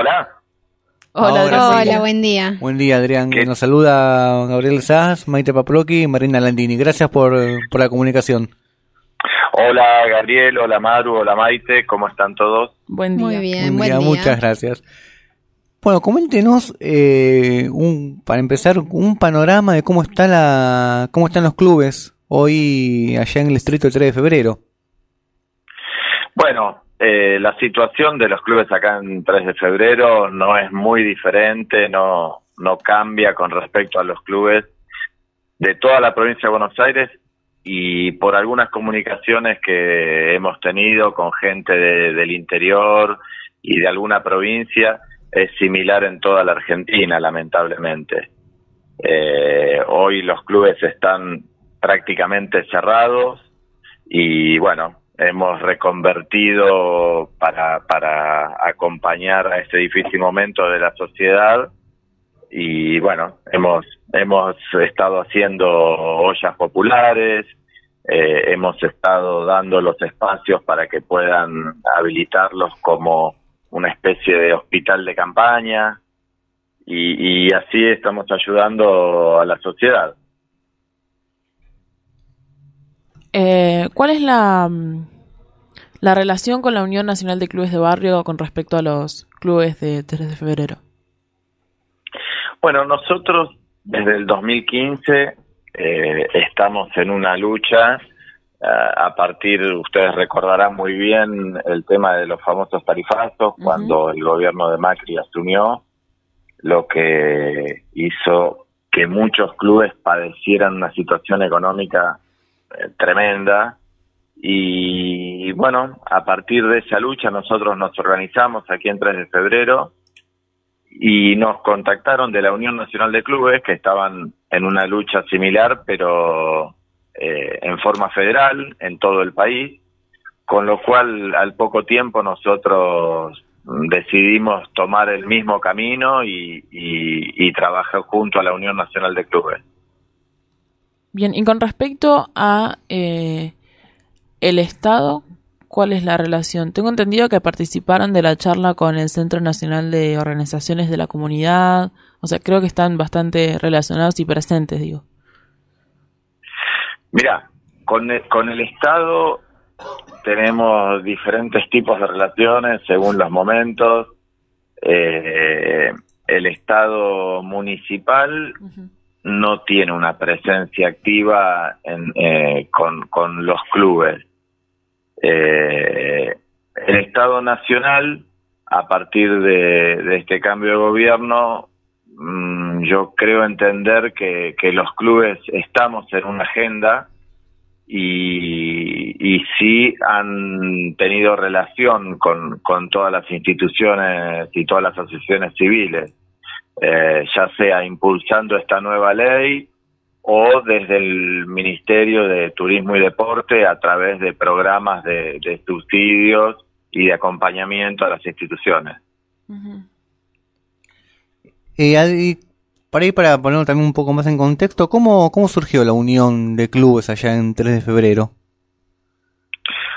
Hola. Hola, Hola, buen día. Buen día, Adrián. Nos saluda Gabriel Sass, Maite Paploki y Marina Landini. Gracias por, por la comunicación. Hola, Gabriel. Hola, Maru. Hola, Maite. ¿Cómo están todos? Buen día. Muy bien, buen, día. Muchas gracias. Bueno, coméntenos, eh, un, para empezar, un panorama de cómo, está la, cómo están los clubes hoy allá en el distrito 3 de febrero. Bueno, eh, la situación de los clubes acá en 3 de febrero no es muy diferente, no, no cambia con respecto a los clubes de toda la provincia de Buenos Aires y por algunas comunicaciones que hemos tenido con gente del interior y de alguna provincia, es similar en toda la Argentina, lamentablemente. Eh, hoy los clubes están prácticamente cerrados y bueno, hemos reconvertido para, para acompañar a este difícil momento de la sociedad y bueno, hemos, hemos estado haciendo ollas populares, eh, hemos estado dando los espacios para que puedan habilitarlos como una especie de hospital de campaña y, y así estamos ayudando a la sociedad. Eh, ¿Cuál es la, mm, la relación con la Unión Nacional de Clubes de Barrio con respecto a los clubes de 3 de febrero? Bueno, nosotros desde el 2015 eh, estamos en una lucha eh, a partir, ustedes recordarán muy bien el tema de los famosos tarifazos, cuando el gobierno de Macri asumió, lo que hizo que muchos clubes padecieran una situación económica tremenda. Y bueno, a partir de esa lucha nosotros nos organizamos aquí en 3 de febrero y nos contactaron de la Unión Nacional de Clubes que estaban en una lucha similar, pero eh, en forma federal en todo el país, con lo cual al poco tiempo nosotros decidimos tomar el mismo camino y, y trabajar junto a la Unión Nacional de Clubes. Bien, y con respecto a eh, el Estado, ¿cuál es la relación? Tengo entendido que participaron de la charla con el Centro Nacional de Organizaciones de la Comunidad, o sea, creo que están bastante relacionados y presentes, digo. Mira, con el, con el Estado tenemos diferentes tipos de relaciones según los momentos. Eh, el Estado municipal no tiene una presencia activa en, eh, con, los clubes. Eh, el Estado Nacional, a partir de, de este cambio de gobierno, mm, yo creo entender que, que, los clubes estamos en una agenda y, y sí han tenido relación con, con todas las instituciones y todas las asociaciones civiles eh, ya sea impulsando esta nueva ley o desde el Ministerio de Turismo y Deporte a través de programas de, subsidios y de acompañamiento a las instituciones. y para ir para ponerlo también un poco más en contexto, ¿cómo, ¿cómo surgió la unión de clubes allá en 3 de febrero?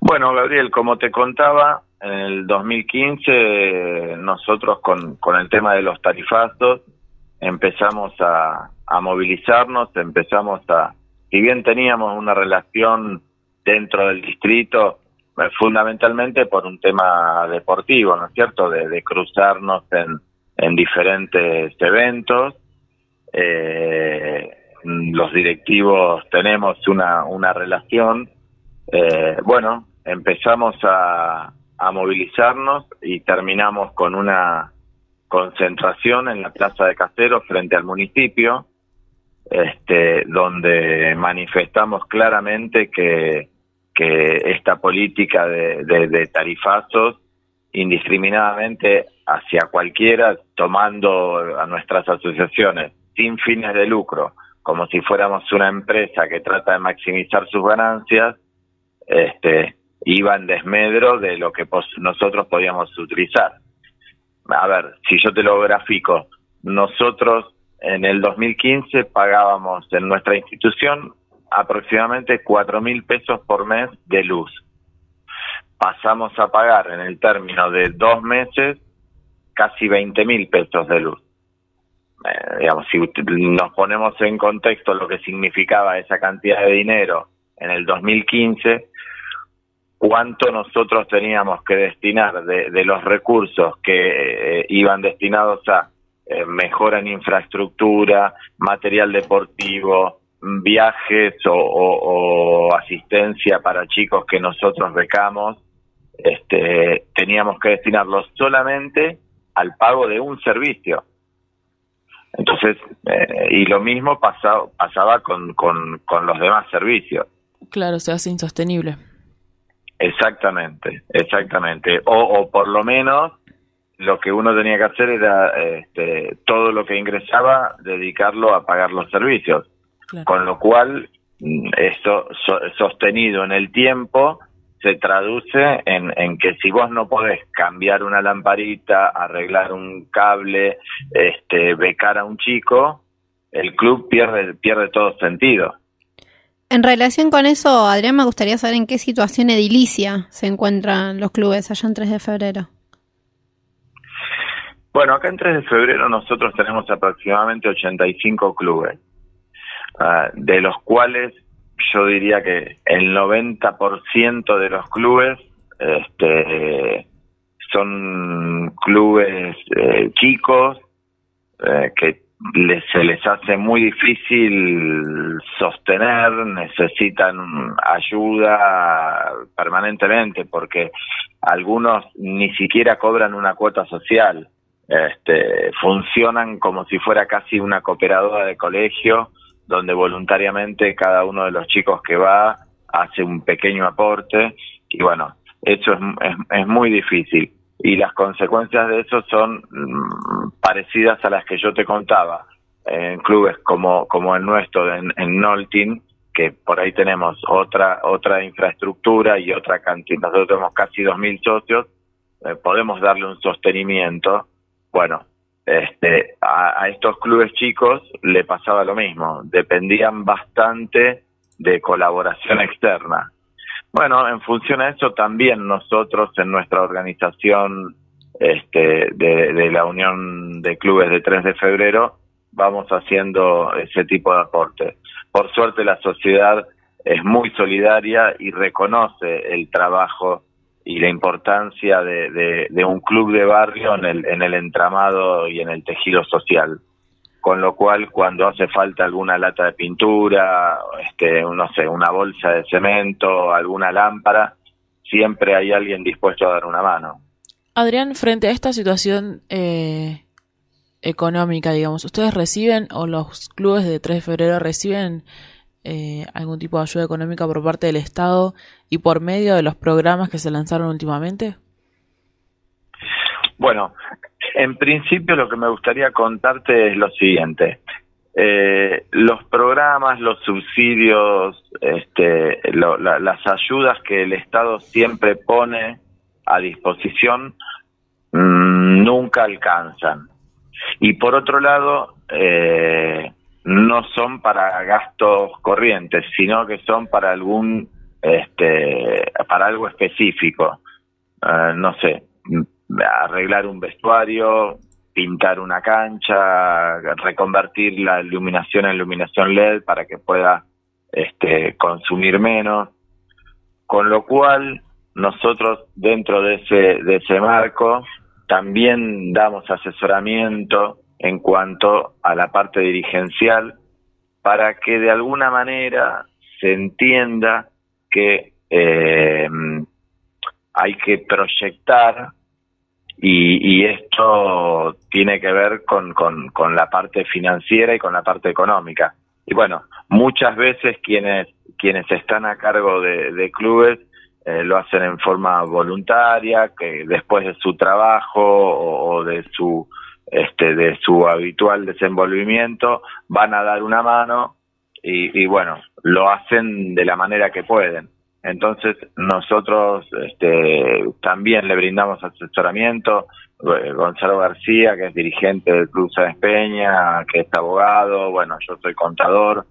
Bueno, Gabriel, como te contaba, en el 2015 nosotros con, con el tema de los tarifazos empezamos a, a movilizarnos, empezamos a, si bien teníamos una relación dentro del distrito, eh, fundamentalmente por un tema deportivo, ¿no es cierto?, de, de cruzarnos en, en diferentes eventos. Eh, los directivos tenemos una, una relación. Eh, bueno, empezamos a, a movilizarnos y terminamos con una concentración en la Plaza de Caseros frente al municipio, este, donde manifestamos claramente que, que esta política de, de, tarifazos indiscriminadamente hacia cualquiera, tomando a nuestras asociaciones sin fines de lucro, como si fuéramos una empresa que trata de maximizar sus ganancias, este, iba en desmedro de lo que nosotros podíamos utilizar. A ver, si yo te lo grafico, nosotros en el 2015 pagábamos en nuestra institución aproximadamente cuatro mil pesos por mes de luz. Pasamos a pagar en el término de dos meses casi 20 mil pesos de luz. Eh, digamos, si nos ponemos en contexto lo que significaba esa cantidad de dinero en el 2015, cuánto nosotros teníamos que destinar de, los recursos que eh, iban destinados a eh, mejora en infraestructura, material deportivo, viajes o, asistencia para chicos que nosotros becamos, este, teníamos que destinarlos solamente al pago de un servicio. Entonces, eh, y lo mismo pasaba, pasaba con, con, con los demás servicios. Claro, se hace insostenible. Exactamente, exactamente. O, o por lo menos lo que uno tenía que hacer era este, todo lo que ingresaba dedicarlo a pagar los servicios. Con lo cual, mm, eso sostenido en el tiempo se traduce en, en, que si vos no podés cambiar una lamparita, arreglar un cable, este, becar a un chico, el club pierde, pierde todo sentido. En relación con eso, Adrián, me gustaría saber en qué situación edilicia se encuentran los clubes allá en 3 de febrero. Bueno, acá en 3 de febrero nosotros tenemos aproximadamente 85 clubes, ah, de los cuales yo diría que el 90% de los clubes este, son clubes eh, chicos eh, que se les hace muy difícil sostener, necesitan ayuda permanentemente porque algunos ni siquiera cobran una cuota social, este, funcionan como si fuera casi una cooperadora de colegio donde voluntariamente cada uno de los chicos que va hace un pequeño aporte. Y bueno, eso es, es muy difícil y las consecuencias de eso son mm, parecidas a las que yo te contaba en clubes como como el nuestro en, en Noltin que por ahí tenemos otra otra infraestructura y otra cantidad. Nosotros tenemos casi 2.000 socios eh, podemos darle un sostenimiento. Bueno este a estos clubes chicos le pasaba lo mismo dependían bastante de colaboración externa bueno, en función a eso también nosotros en nuestra organización este, de, la Unión de Clubes de 3 de febrero vamos haciendo ese tipo de aportes. Por suerte la sociedad es muy solidaria y reconoce el trabajo y la importancia de, de, un club de barrio en el, en el entramado y en el tejido social con lo cual cuando hace falta alguna lata de pintura, este, no sé, una bolsa de cemento, alguna lámpara, siempre hay alguien dispuesto a dar una mano. Adrián, frente a esta situación eh, económica, digamos, ¿ustedes reciben o los clubes de 3 de febrero reciben eh, algún tipo de ayuda económica por parte del Estado y por medio de los programas que se lanzaron últimamente? Bueno, en principio lo que me gustaría contarte es lo siguiente. Eh, los programas, los subsidios, este, las ayudas que el Estado siempre pone a disposición mm, nunca alcanzan. Y por otro lado, eh, no son para gastos corrientes, sino que son para algún, este, para algo específico. Eh, no sé, arreglar un vestuario, pintar una cancha, reconvertir la iluminación en iluminación LED para que pueda este, consumir menos. Con lo cual, nosotros dentro de ese, de ese marco también damos asesoramiento en cuanto a la parte dirigencial para que de alguna manera se entienda que eh, hay que proyectar y, esto tiene que ver con, con, la parte financiera y con la parte económica. Y bueno, muchas veces quienes, quienes están a cargo de, clubes eh, lo hacen en forma voluntaria, que después de su trabajo o, de su este, de su habitual desenvolvimiento van a dar una mano y, y bueno, lo hacen de la manera que pueden. Entonces nosotros este, también le brindamos asesoramiento. Eh, Gonzalo García, que es dirigente del Club Sáenz Peña, que es abogado, bueno, yo soy contador.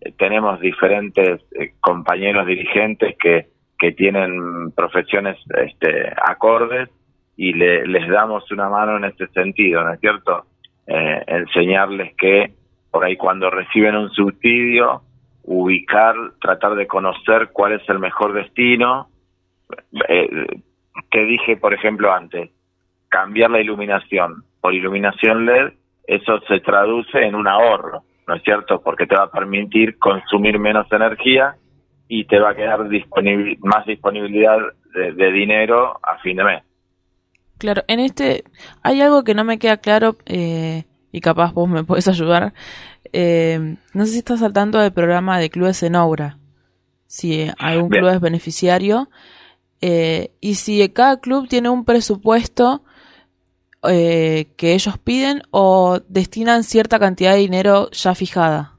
Eh, tenemos diferentes eh, compañeros dirigentes que, que tienen profesiones este, acordes y le, les damos una mano en ese sentido, ¿no es cierto? Enseñarles que por ahí cuando reciben un subsidio, ubicar, tratar de conocer cuál es el mejor destino. Eh, te dije, por ejemplo, antes, cambiar la iluminación por iluminación LED, eso se traduce en un ahorro, ¿no es cierto? Porque te va a permitir consumir menos energía y te va a quedar más disponibilidad de, dinero a fin de mes. Claro, en este hay algo que no me queda claro eh, y capaz vos me puedes ayudar. Eh, no sé si estás saltando del programa de clubes en obra, si algún club es beneficiario eh, y si cada club tiene un presupuesto eh, que ellos piden o destinan cierta cantidad de dinero ya fijada.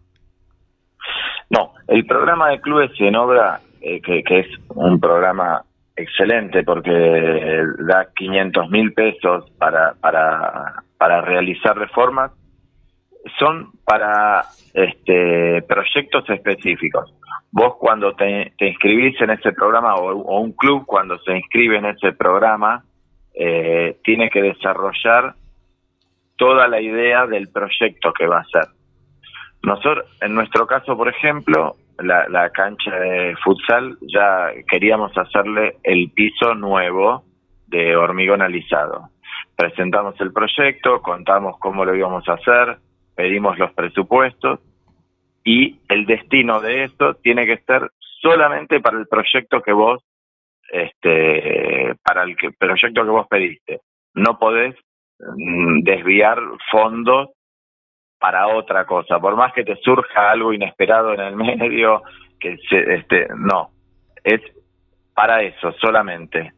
No, el programa de clubes en obra, que, que es un programa excelente porque da 500 mil pesos para, para, para realizar reformas, son para este, proyectos específicos. Vos cuando te, inscribís en ese programa o, un club cuando se inscribe en ese programa, eh, tiene que desarrollar toda la idea del proyecto que va a hacer. Nosotros, en nuestro caso, por ejemplo, la, la cancha de futsal, ya queríamos hacerle el piso nuevo de hormigón alisado. Presentamos el proyecto, contamos cómo lo íbamos a hacer, pedimos los presupuestos y el destino de esto tiene que ser solamente para el proyecto que vos, este, para el proyecto que vos pediste. No podés mm, desviar fondos para otra cosa, por más que te surja algo inesperado en el medio, que se, este, no, es para eso solamente.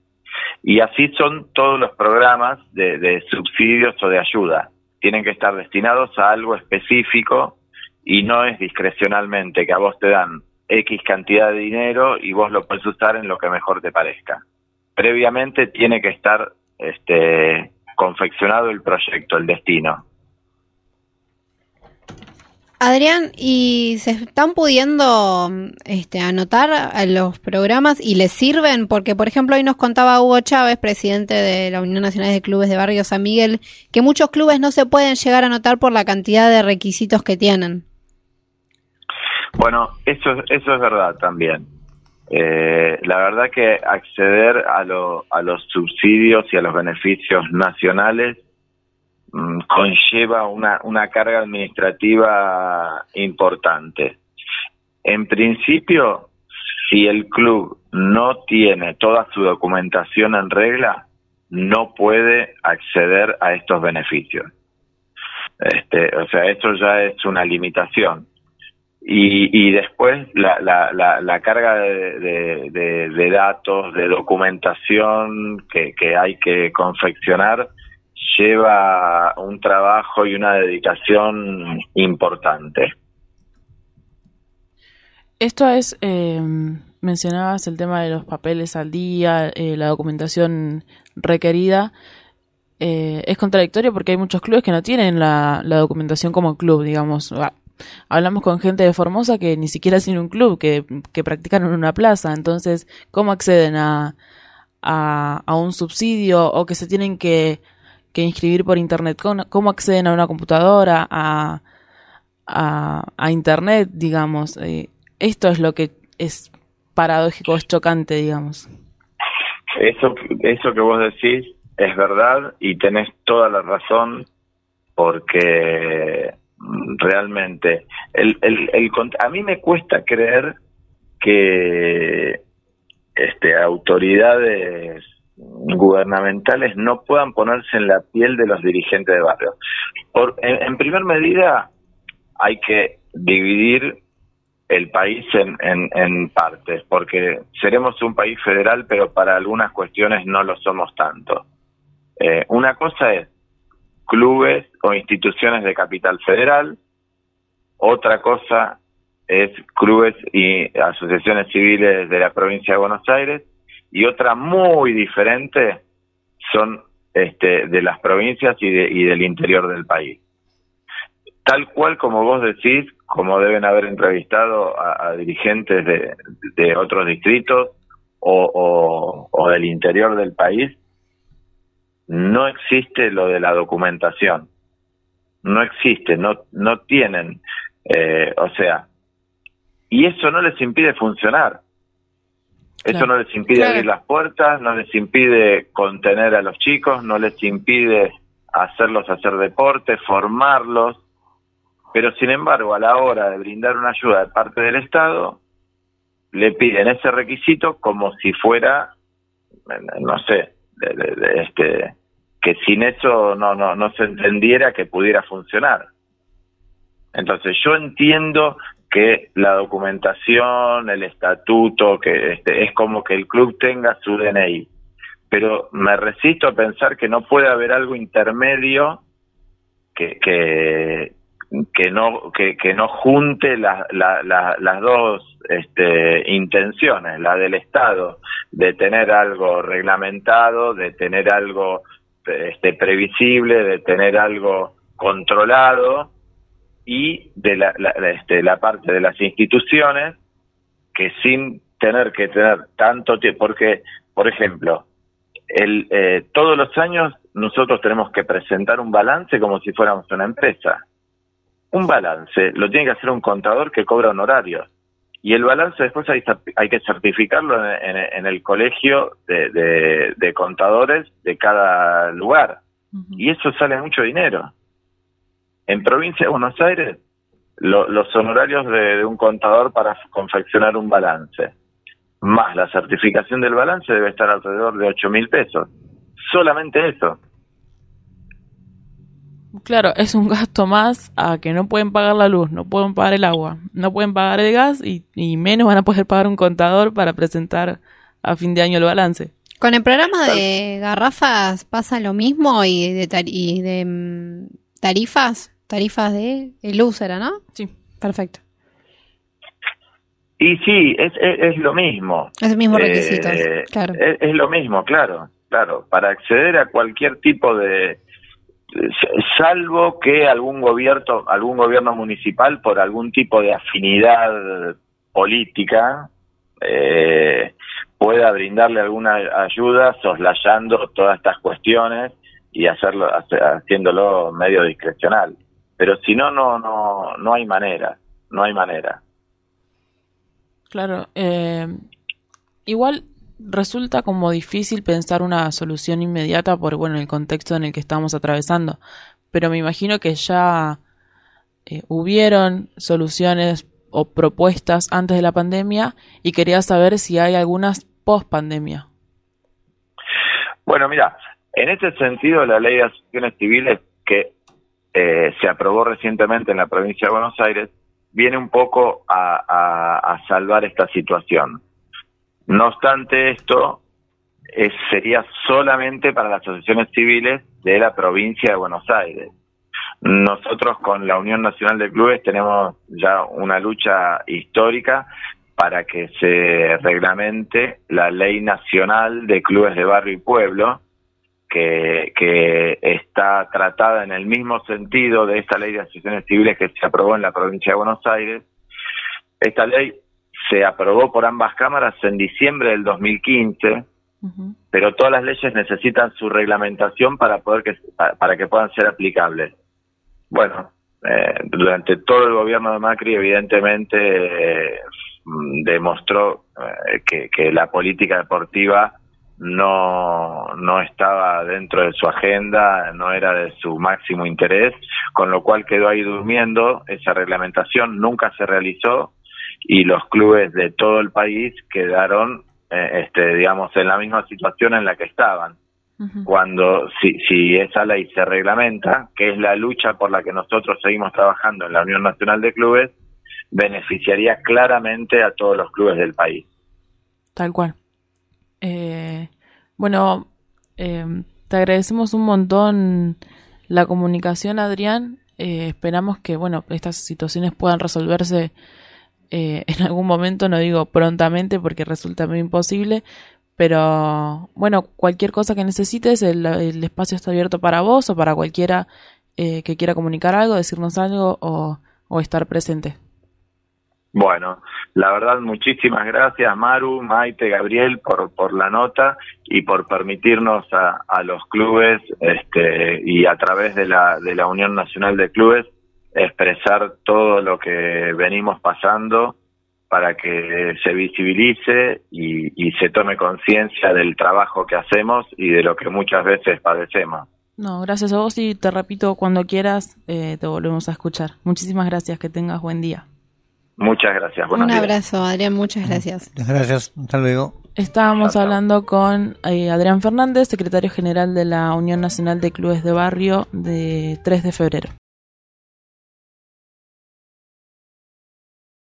Y así son todos los programas de, de subsidios o de ayuda. Tienen que estar destinados a algo específico y no es discrecionalmente que a vos te dan X cantidad de dinero y vos lo puedes usar en lo que mejor te parezca. Previamente tiene que estar este, confeccionado el proyecto, el destino. Adrián, ¿y se están pudiendo este, anotar los programas y les sirven? Porque, por ejemplo, hoy nos contaba Hugo Chávez, presidente de la Unión Nacional de Clubes de Barrio San Miguel, que muchos clubes no se pueden llegar a anotar por la cantidad de requisitos que tienen. Bueno, eso, eso es verdad también. Eh, la verdad que acceder a, a los subsidios y a los beneficios nacionales conlleva una, una carga administrativa importante. En principio, si el club no tiene toda su documentación en regla, no puede acceder a estos beneficios. Este, o sea, esto ya es una limitación. Y, y después la, la, la, carga de, de, de, datos, de documentación que, que hay que confeccionar lleva un trabajo y una dedicación importante. Esto es, eh, mencionabas el tema de los papeles al día, eh, la documentación requerida. Eh, es contradictorio porque hay muchos clubes que no tienen la, documentación como club, digamos. Hablamos con gente de Formosa que ni siquiera tiene un club, que, que practican en una plaza. Entonces, ¿cómo acceden a, a, a un subsidio o que se tienen que que inscribir por internet. ¿Cómo, acceden a una computadora, a, a, internet, digamos? Eh, esto es lo que es paradójico, es chocante, digamos. Eso, eso que vos decís es verdad y tenés toda la razón porque realmente el, el, el, a mí me cuesta creer que este autoridades gubernamentales no puedan ponerse en la piel de los dirigentes de barrio. Por, en, primer medida, hay que dividir el país en, en, partes, porque seremos un país federal, pero para algunas cuestiones no lo somos tanto. Eh, una cosa es clubes o instituciones de capital federal, otra cosa es clubes y asociaciones civiles de la provincia de Buenos Aires, y otra muy diferente son este, de las provincias y, y del interior del país. Tal cual como vos decís, como deben haber entrevistado a, dirigentes de, de, otros distritos o, o, del interior del país, no existe lo de la documentación. No existe, no, no tienen, eh, o sea, y eso no les impide funcionar. Eso no les impide abrir las puertas, no les impide contener a los chicos, no les impide hacerlos hacer deporte, formarlos, pero sin embargo a la hora de brindar una ayuda de parte del Estado, le piden ese requisito como si fuera, no sé, este, que sin eso no, no, no se entendiera que pudiera funcionar. Entonces yo entiendo que la documentación, el estatuto, que este, es como que el club tenga su DNI. Pero me resisto a pensar que no puede haber algo intermedio que, que, no que no junte la, las dos este, intenciones, la del Estado de tener algo reglamentado, de tener algo este, previsible, de tener algo controlado y de la, este, la parte de las instituciones que sin tener que tener tanto tiempo, porque, por ejemplo, el, eh, todos los años nosotros tenemos que presentar un balance como si fuéramos una empresa. Un balance lo tiene que hacer un contador que cobra honorarios. Y el balance después hay, hay que certificarlo en, el colegio de, de, contadores de cada lugar. Y eso sale mucho dinero. En provincia de Buenos Aires, los honorarios de, un contador para confeccionar un balance, más la certificación del balance debe estar alrededor de 8 mil pesos. Solamente eso. Claro, es un gasto más a que no pueden pagar la luz, no pueden pagar el agua, no pueden pagar el gas y, menos van a poder pagar un contador para presentar a fin de año el balance. Con el programa de garrafas pasa lo mismo y de, y de mm, tarifas tarifas de luz era, ¿no? Sí. Perfecto. Y sí, es, es, lo mismo. Es el mismo requisito, eh, claro. Es, lo mismo, claro, claro. Para acceder a cualquier tipo de, salvo que algún gobierno, algún gobierno municipal por algún tipo de afinidad política eh, pueda brindarle alguna ayuda soslayando todas estas cuestiones y hacerlo haciéndolo medio discrecional pero si no, no, no, no hay manera, no hay manera. Claro, eh, igual resulta como difícil pensar una solución inmediata por bueno el contexto en el que estamos atravesando, pero me imagino que ya eh, hubieron soluciones o propuestas antes de la pandemia y quería saber si hay algunas post pandemia. Bueno, mira, en este sentido la ley de asociaciones civiles que se aprobó recientemente en la provincia de Buenos Aires, viene un poco a, salvar esta situación. No obstante esto, sería solamente para las asociaciones civiles de la provincia de Buenos Aires. Nosotros con la Unión Nacional de Clubes tenemos ya una lucha histórica para que se reglamente la ley nacional de clubes de barrio y pueblo, que, está tratada en el mismo sentido de esta ley de asociaciones civiles que se aprobó en la provincia de Buenos Aires. Esta ley se aprobó por ambas cámaras en diciembre del 2015, pero todas las leyes necesitan su reglamentación para poder que para que puedan ser aplicables. Bueno, eh, durante todo el gobierno de Macri, evidentemente eh, demostró eh, que, que la política deportiva no, no estaba dentro de su agenda, no era de su máximo interés, con lo cual quedó ahí durmiendo, esa reglamentación nunca se realizó y los clubes de todo el país quedaron, eh, este, digamos, en la misma situación en la que estaban. Cuando, si, si esa ley se reglamenta, que es la lucha por la que nosotros seguimos trabajando en la Unión Nacional de Clubes, beneficiaría claramente a todos los clubes del país. Tal cual. Eh, bueno, eh, te agradecemos un montón la comunicación, Adrián. Eh, esperamos que, bueno, estas situaciones puedan resolverse en algún momento, no digo prontamente porque resulta muy imposible, pero bueno, cualquier cosa que necesites, el, espacio está abierto para vos o para cualquiera que quiera comunicar algo, decirnos algo o estar presente. Bueno, la verdad, muchísimas gracias, Maru, Maite, Gabriel, por, por la nota y por permitirnos a, a los clubes este, y a través de la, de la Unión Nacional de Clubes expresar todo lo que venimos pasando para que se visibilice y, se tome conciencia del trabajo que hacemos y de lo que muchas veces padecemos. No, gracias a vos y te repito, cuando quieras eh, te volvemos a escuchar. Muchísimas gracias, que tengas buen día. Muchas gracias. Buenos Un días. abrazo, Adrián, muchas gracias. Muchas gracias. Hasta luego. Estábamos hablando con eh, Adrián Fernández, secretario general de la Unión Nacional de Clubes de Barrio de 3 de febrero.